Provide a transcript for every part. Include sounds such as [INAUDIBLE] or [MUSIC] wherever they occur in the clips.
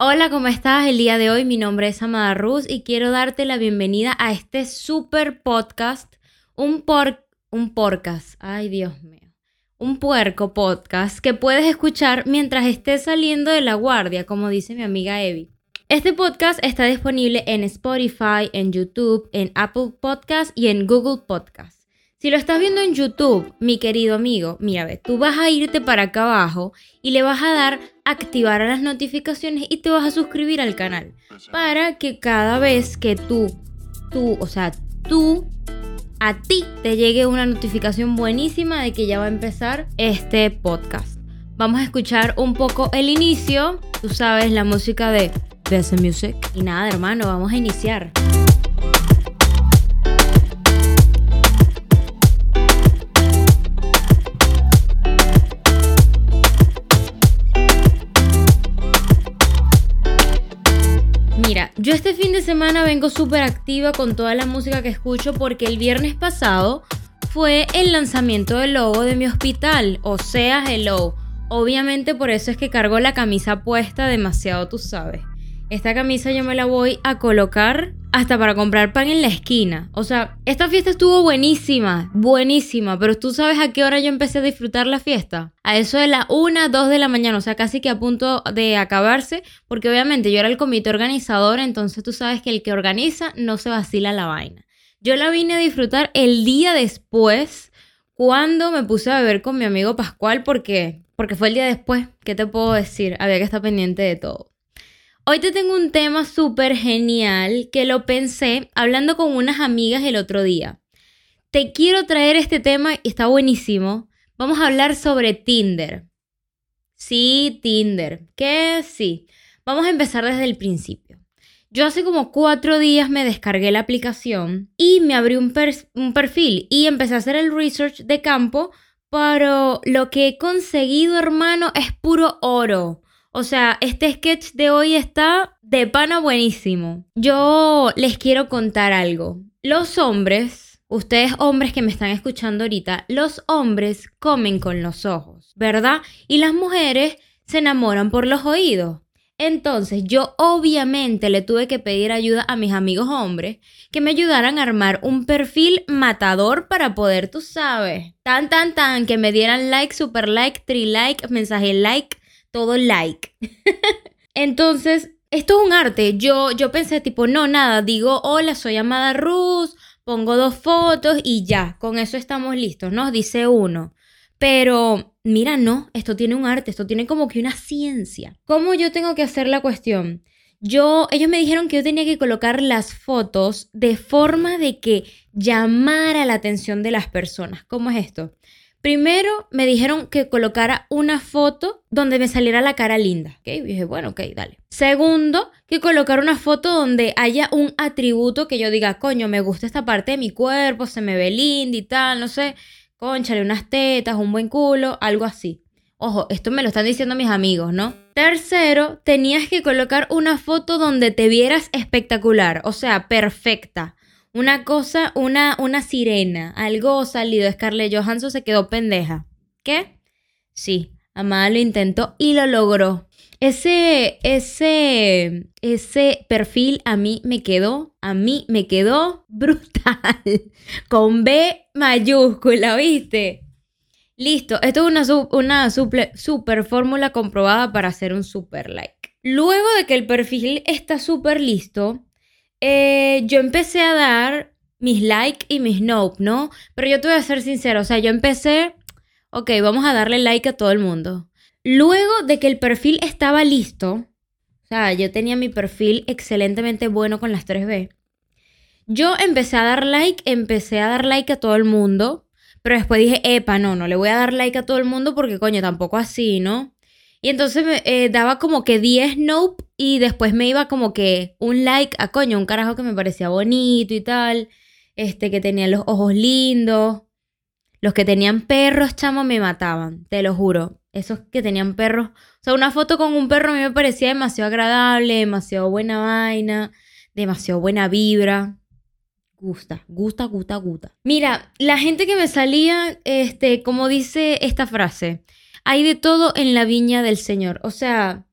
Hola, ¿cómo estás? El día de hoy mi nombre es Amada Ruz y quiero darte la bienvenida a este super podcast, un por un podcast. Ay, Dios mío. Un puerco podcast que puedes escuchar mientras estés saliendo de la guardia, como dice mi amiga Evie. Este podcast está disponible en Spotify, en YouTube, en Apple Podcast y en Google Podcast. Si lo estás viendo en YouTube, mi querido amigo, mira, ve, tú vas a irte para acá abajo y le vas a dar activar las notificaciones y te vas a suscribir al canal para que cada vez que tú, tú, o sea, tú, a ti te llegue una notificación buenísima de que ya va a empezar este podcast. Vamos a escuchar un poco el inicio, tú sabes, la música de The Music. Y nada, hermano, vamos a iniciar. Yo este fin de semana vengo súper activa con toda la música que escucho porque el viernes pasado fue el lanzamiento del logo de mi hospital, o sea, Hello. Obviamente por eso es que cargo la camisa puesta demasiado, tú sabes. Esta camisa yo me la voy a colocar hasta para comprar pan en la esquina. O sea, esta fiesta estuvo buenísima, buenísima, pero tú sabes a qué hora yo empecé a disfrutar la fiesta. A eso de la 1, 2 de la mañana, o sea, casi que a punto de acabarse, porque obviamente yo era el comité organizador, entonces tú sabes que el que organiza no se vacila la vaina. Yo la vine a disfrutar el día después, cuando me puse a beber con mi amigo Pascual, porque, porque fue el día después, ¿qué te puedo decir? Había que estar pendiente de todo. Hoy te tengo un tema súper genial que lo pensé hablando con unas amigas el otro día. Te quiero traer este tema y está buenísimo. Vamos a hablar sobre Tinder. Sí, Tinder. ¿Qué? Sí. Vamos a empezar desde el principio. Yo hace como cuatro días me descargué la aplicación y me abrí un, un perfil y empecé a hacer el research de campo, pero lo que he conseguido, hermano, es puro oro. O sea, este sketch de hoy está de pana buenísimo. Yo les quiero contar algo. Los hombres, ustedes hombres que me están escuchando ahorita, los hombres comen con los ojos, ¿verdad? Y las mujeres se enamoran por los oídos. Entonces yo obviamente le tuve que pedir ayuda a mis amigos hombres que me ayudaran a armar un perfil matador para poder, tú sabes, tan tan tan, que me dieran like, super like, tri like, mensaje like, todo like. [LAUGHS] Entonces, esto es un arte. Yo, yo pensé tipo, no, nada, digo, hola, soy Amada Ruz, pongo dos fotos y ya, con eso estamos listos, nos dice uno. Pero, mira, no, esto tiene un arte, esto tiene como que una ciencia. ¿Cómo yo tengo que hacer la cuestión? Yo, ellos me dijeron que yo tenía que colocar las fotos de forma de que llamara la atención de las personas. ¿Cómo es esto? Primero me dijeron que colocara una foto donde me saliera la cara linda. ¿ok? Y dije, bueno, ok, dale. Segundo, que colocara una foto donde haya un atributo que yo diga, coño, me gusta esta parte de mi cuerpo, se me ve linda y tal, no sé, conchale unas tetas, un buen culo, algo así. Ojo, esto me lo están diciendo mis amigos, ¿no? Tercero, tenías que colocar una foto donde te vieras espectacular, o sea, perfecta. Una cosa, una, una sirena, algo salido. Scarlett Johansson se quedó pendeja. ¿Qué? Sí, Amada lo intentó y lo logró. Ese, ese, ese perfil a mí me quedó, a mí me quedó brutal. [LAUGHS] Con B mayúscula, ¿viste? Listo, esto es una, una super fórmula comprobada para hacer un super like. Luego de que el perfil está súper listo, eh, yo empecé a dar mis like y mis nope, ¿no? Pero yo te voy a ser sincero, o sea, yo empecé, ok, vamos a darle like a todo el mundo. Luego de que el perfil estaba listo, o sea, yo tenía mi perfil excelentemente bueno con las 3B. Yo empecé a dar like, empecé a dar like a todo el mundo, pero después dije, epa, no, no le voy a dar like a todo el mundo porque coño, tampoco así, ¿no? Y entonces me eh, daba como que 10 nope y después me iba como que un like a coño, un carajo que me parecía bonito y tal. Este que tenía los ojos lindos. Los que tenían perros, chamo, me mataban, te lo juro. Esos que tenían perros. O sea, una foto con un perro a mí me parecía demasiado agradable, demasiado buena vaina, demasiado buena vibra. Gusta, gusta, gusta, gusta. Mira, la gente que me salía, este, como dice esta frase, hay de todo en la viña del Señor. O sea,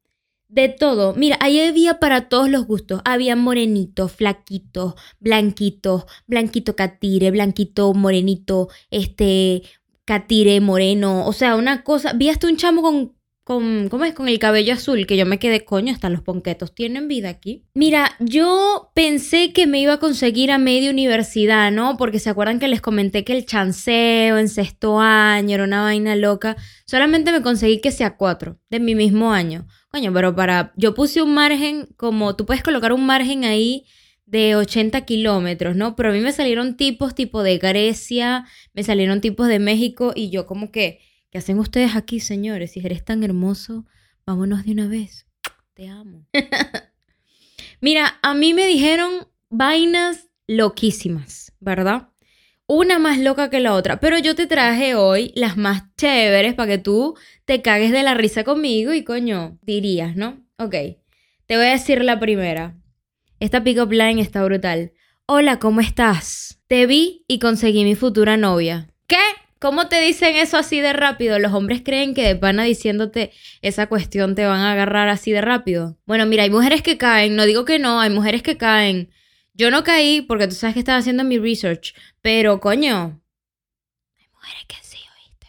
De todo. Mira, ahí había para todos los gustos. Había morenitos, flaquitos, blanquitos, blanquito catire, blanquito morenito, este, catire moreno. O sea, una cosa. Vi hasta un chamo con con, ¿cómo es? Con el cabello azul, que yo me quedé, coño, hasta los ponquetos tienen vida aquí. Mira, yo pensé que me iba a conseguir a media universidad, ¿no? Porque se acuerdan que les comenté que el chanceo en sexto año era una vaina loca. Solamente me conseguí que sea cuatro de mi mismo año. Coño, pero para, yo puse un margen como, tú puedes colocar un margen ahí de 80 kilómetros, ¿no? Pero a mí me salieron tipos tipo de Grecia, me salieron tipos de México y yo como que ¿Qué hacen ustedes aquí, señores? Si eres tan hermoso, vámonos de una vez. Te amo. [LAUGHS] Mira, a mí me dijeron vainas loquísimas, ¿verdad? Una más loca que la otra, pero yo te traje hoy las más chéveres para que tú te cagues de la risa conmigo y coño, dirías, ¿no? Ok, te voy a decir la primera. Esta pick-up line está brutal. Hola, ¿cómo estás? Te vi y conseguí mi futura novia. ¿Cómo te dicen eso así de rápido? Los hombres creen que de pana diciéndote esa cuestión te van a agarrar así de rápido. Bueno, mira, hay mujeres que caen, no digo que no, hay mujeres que caen. Yo no caí porque tú sabes que estaba haciendo mi research, pero coño, hay mujeres que sí, oíste.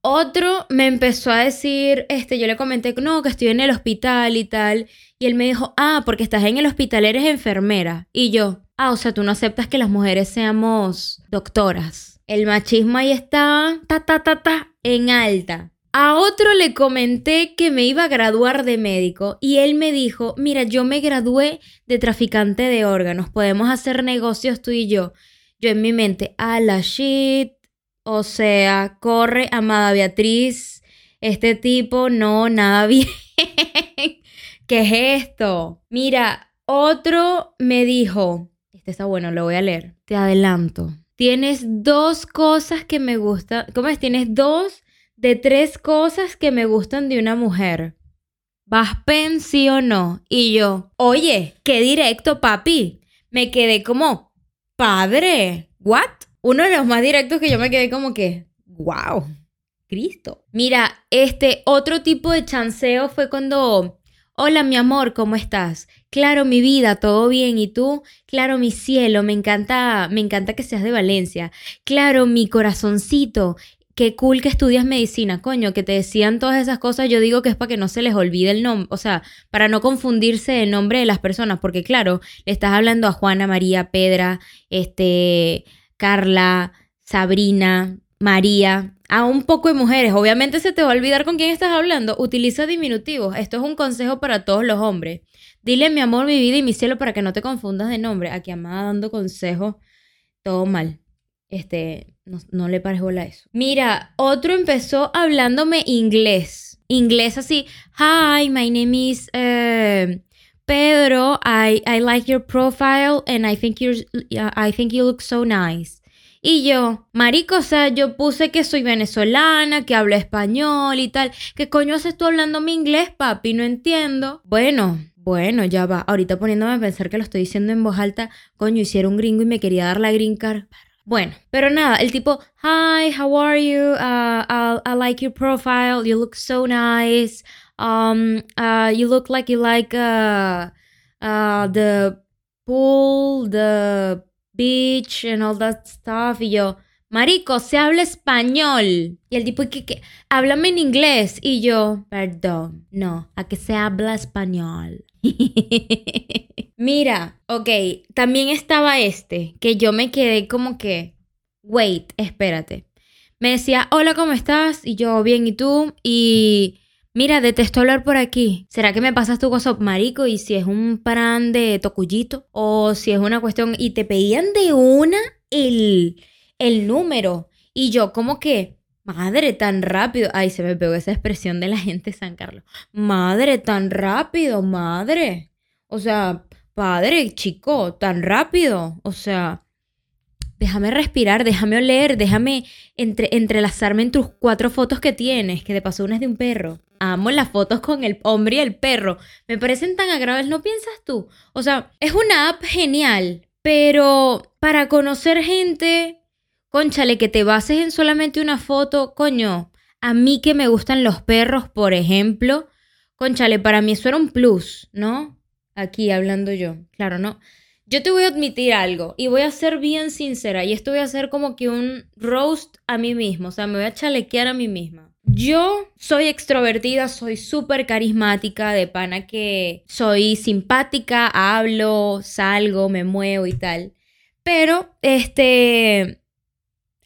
Otro me empezó a decir, este, yo le comenté, no, que estoy en el hospital y tal, y él me dijo, ah, porque estás en el hospital, eres enfermera. Y yo, ah, o sea, tú no aceptas que las mujeres seamos doctoras. El machismo ahí está, ta, ta, ta, ta, en alta. A otro le comenté que me iba a graduar de médico y él me dijo, mira, yo me gradué de traficante de órganos, podemos hacer negocios tú y yo. Yo en mi mente, a la shit, o sea, corre, amada Beatriz, este tipo no, nada [LAUGHS] bien. ¿Qué es esto? Mira, otro me dijo, este está bueno, lo voy a leer, te adelanto. Tienes dos cosas que me gustan. ¿Cómo es? Tienes dos de tres cosas que me gustan de una mujer. ¿Vas pen sí o no? Y yo, oye, qué directo, papi. Me quedé como, padre, ¿what? Uno de los más directos que yo me quedé como que, wow, Cristo. Mira, este otro tipo de chanceo fue cuando Hola mi amor, ¿cómo estás? Claro, mi vida, todo bien. ¿Y tú? Claro, mi cielo, me encanta, me encanta que seas de Valencia. Claro, mi corazoncito. Qué cool que estudias medicina, coño, que te decían todas esas cosas. Yo digo que es para que no se les olvide el nombre, o sea, para no confundirse el nombre de las personas, porque claro, le estás hablando a Juana, María, Pedra, este, Carla, Sabrina, María, a un poco de mujeres. Obviamente se te va a olvidar con quién estás hablando. Utiliza diminutivos. Esto es un consejo para todos los hombres. Dile mi amor, mi vida y mi cielo para que no te confundas de nombre. Aquí Amada dando consejos, todo mal. Este, no, le pares bola eso. Mira, otro empezó hablándome inglés. Inglés así. Hi, my name is eh, Pedro. I, I like your profile and I think you're I think you look so nice. Y yo, marico, o sea, yo puse que soy venezolana, que hablo español y tal. ¿Qué coño haces tú hablando mi inglés, papi? No entiendo. Bueno, bueno, ya va. Ahorita poniéndome a pensar que lo estoy diciendo en voz alta, coño, hiciera un gringo y me quería dar la green. Bueno, pero nada, el tipo, hi, how are you? Uh, I like your profile. You look so nice. Um, uh, you look like you like uh, uh, the pool, the beach and all that stuff. Y yo, marico, se habla español. Y el tipo, que, que, háblame en inglés. Y yo, perdón, no, a que se habla español. [LAUGHS] Mira, ok, también estaba este, que yo me quedé como que, wait, espérate. Me decía, hola, ¿cómo estás? Y yo, bien, ¿y tú? Y Mira, detesto hablar por aquí. ¿Será que me pasas tu cosa, marico? Y si es un plan de tocuyito o si es una cuestión y te pedían de una el, el número. Y yo como que, madre, tan rápido. Ay, se me pegó esa expresión de la gente de San Carlos. Madre, tan rápido, madre. O sea, padre, chico, tan rápido. O sea, déjame respirar, déjame oler, déjame entre, entrelazarme en tus cuatro fotos que tienes, que de paso una es de un perro amo las fotos con el hombre y el perro. Me parecen tan agradables, ¿no piensas tú? O sea, es una app genial, pero para conocer gente, conchale, que te bases en solamente una foto, coño, a mí que me gustan los perros, por ejemplo, conchale, para mí eso era un plus, ¿no? Aquí hablando yo, claro, ¿no? Yo te voy a admitir algo y voy a ser bien sincera y esto voy a hacer como que un roast a mí mismo, o sea, me voy a chalequear a mí misma. Yo soy extrovertida, soy súper carismática, de pana que soy simpática, hablo, salgo, me muevo y tal. Pero, este,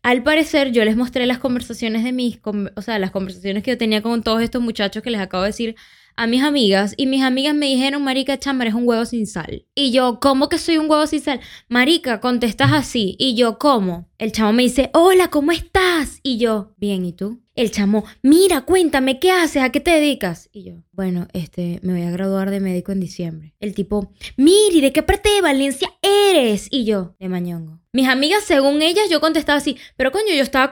al parecer yo les mostré las conversaciones de mis, o sea, las conversaciones que yo tenía con todos estos muchachos que les acabo de decir a mis amigas y mis amigas me dijeron, Marica, chamar es un huevo sin sal. Y yo, ¿cómo que soy un huevo sin sal? Marica, contestas así. Y yo, ¿cómo? El chamo me dice, hola, ¿cómo estás? Y yo, bien, ¿y tú? El chamo, mira, cuéntame, ¿qué haces? ¿A qué te dedicas? Y yo, bueno, este, me voy a graduar de médico en diciembre. El tipo, miri, ¿de qué parte de Valencia eres? Y yo, de Mañongo. Mis amigas, según ellas, yo contestaba así, pero coño, yo estaba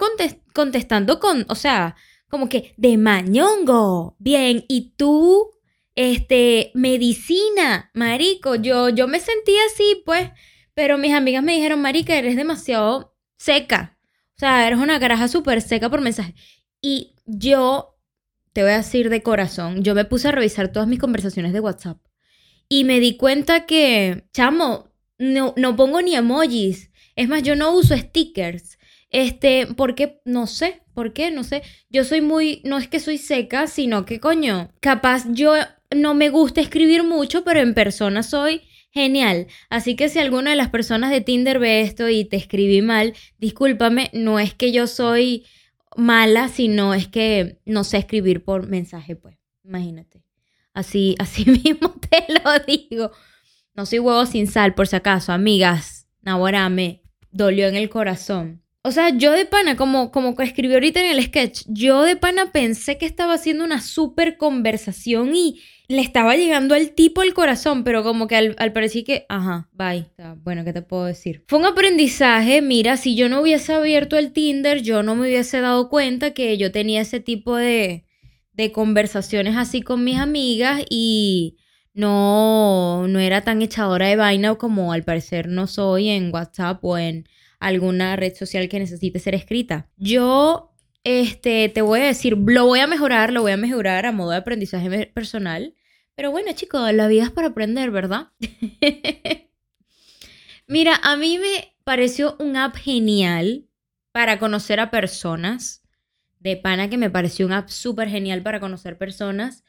contestando con, o sea, como que de mañongo. Bien, y tú, este, medicina, marico. Yo, yo me sentía así, pues, pero mis amigas me dijeron, marica, eres demasiado seca. O sea, eres una caraja súper seca por mensaje. Y yo, te voy a decir de corazón, yo me puse a revisar todas mis conversaciones de WhatsApp. Y me di cuenta que, chamo, no, no pongo ni emojis. Es más, yo no uso stickers. Este, porque, no sé, ¿por qué? No sé. Yo soy muy, no es que soy seca, sino que coño, capaz yo no me gusta escribir mucho, pero en persona soy genial. Así que si alguna de las personas de Tinder ve esto y te escribí mal, discúlpame, no es que yo soy mala, sino es que no sé escribir por mensaje, pues. Imagínate. Así, [LAUGHS] así mismo te lo digo. No soy huevo sin sal, por si acaso, amigas. Ahora me dolió en el corazón. O sea, yo de pana, como, como escribí ahorita en el sketch, yo de pana pensé que estaba haciendo una súper conversación y le estaba llegando al tipo al corazón, pero como que al, parecer que, ajá, bye. bueno, ¿qué te puedo decir? Fue un aprendizaje, mira, si yo no hubiese abierto el Tinder, yo no me hubiese dado cuenta que yo tenía ese tipo de, de conversaciones así con mis amigas y no, no era tan echadora de vaina como al parecer no soy en WhatsApp o en alguna red social que necesite ser escrita. Yo este, te voy a decir, lo voy a mejorar, lo voy a mejorar a modo de aprendizaje personal. Pero bueno, chicos, la vida es para aprender, ¿verdad? [LAUGHS] Mira, a mí me pareció un app genial para conocer a personas. De pana que me pareció un app súper genial para conocer personas.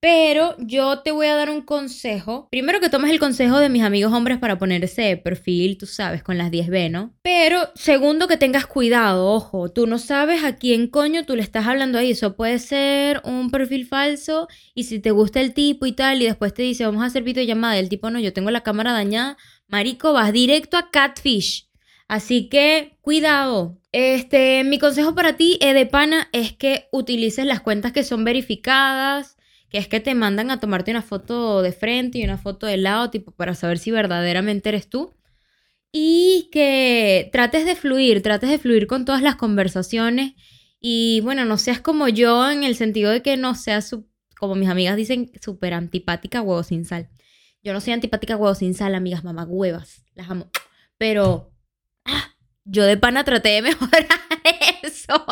Pero yo te voy a dar un consejo. Primero que tomes el consejo de mis amigos hombres para poner ese perfil, tú sabes, con las 10B, ¿no? Pero segundo que tengas cuidado, ojo, tú no sabes a quién coño tú le estás hablando ahí. Eso puede ser un perfil falso y si te gusta el tipo y tal y después te dice vamos a hacer videollamada el tipo no, yo tengo la cámara dañada, marico, vas directo a catfish. Así que cuidado. Este, mi consejo para ti, de pana, es que utilices las cuentas que son verificadas que es que te mandan a tomarte una foto de frente y una foto de lado, tipo, para saber si verdaderamente eres tú. Y que trates de fluir, trates de fluir con todas las conversaciones. Y bueno, no seas como yo en el sentido de que no seas, como mis amigas dicen, súper antipática, huevo sin sal. Yo no soy antipática, huevo sin sal, amigas huevas, Las amo. Pero ah, yo de pana traté de [LAUGHS] mejorar eso.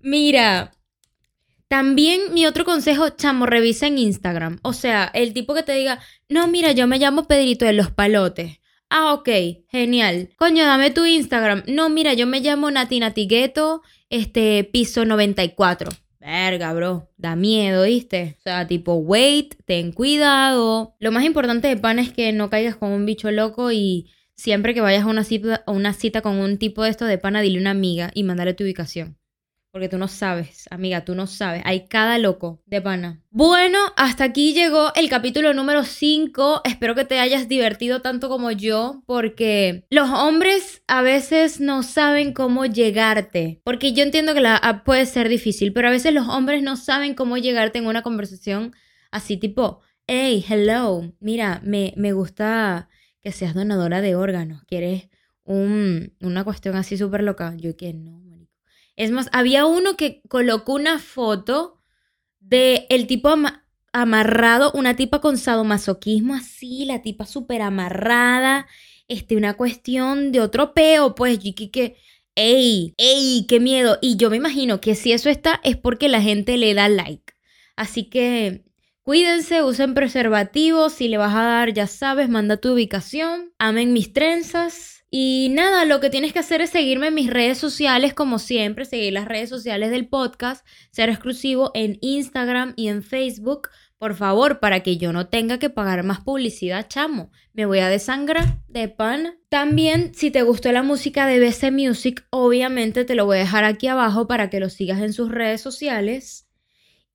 Mira, también mi otro consejo, chamo, revisa en Instagram. O sea, el tipo que te diga, no, mira, yo me llamo Pedrito de los Palotes. Ah, ok, genial. Coño, dame tu Instagram. No, mira, yo me llamo Nati Natigueto, este, piso 94. Verga, bro, da miedo, ¿viste? O sea, tipo, wait, ten cuidado. Lo más importante de pan es que no caigas con un bicho loco y siempre que vayas a una cita, a una cita con un tipo de esto de pana, dile una amiga y mandale tu ubicación. Porque tú no sabes, amiga, tú no sabes. Hay cada loco de pana. Bueno, hasta aquí llegó el capítulo número 5. Espero que te hayas divertido tanto como yo, porque los hombres a veces no saben cómo llegarte. Porque yo entiendo que la puede ser difícil, pero a veces los hombres no saben cómo llegarte en una conversación así tipo, hey, hello, mira, me, me gusta que seas donadora de órganos. ¿Quieres un, una cuestión así súper loca? Yo que no es más, había uno que colocó una foto de el tipo amarrado, una tipa con sadomasoquismo así, la tipa súper amarrada, este, una cuestión de otro peo, pues, y que, ey, ey, qué miedo. Y yo me imagino que si eso está es porque la gente le da like. Así que cuídense, usen preservativos. Si le vas a dar, ya sabes, manda tu ubicación. Amen mis trenzas. Y nada, lo que tienes que hacer es seguirme en mis redes sociales, como siempre, seguir las redes sociales del podcast, ser exclusivo en Instagram y en Facebook. Por favor, para que yo no tenga que pagar más publicidad, chamo. Me voy a desangrar de pan. También, si te gustó la música de BC Music, obviamente te lo voy a dejar aquí abajo para que lo sigas en sus redes sociales.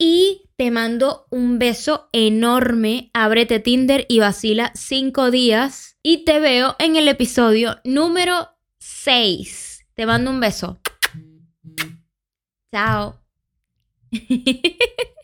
Y te mando un beso enorme. Ábrete Tinder y vacila cinco días. Y te veo en el episodio número 6. Te mando un beso. Chao. [LAUGHS]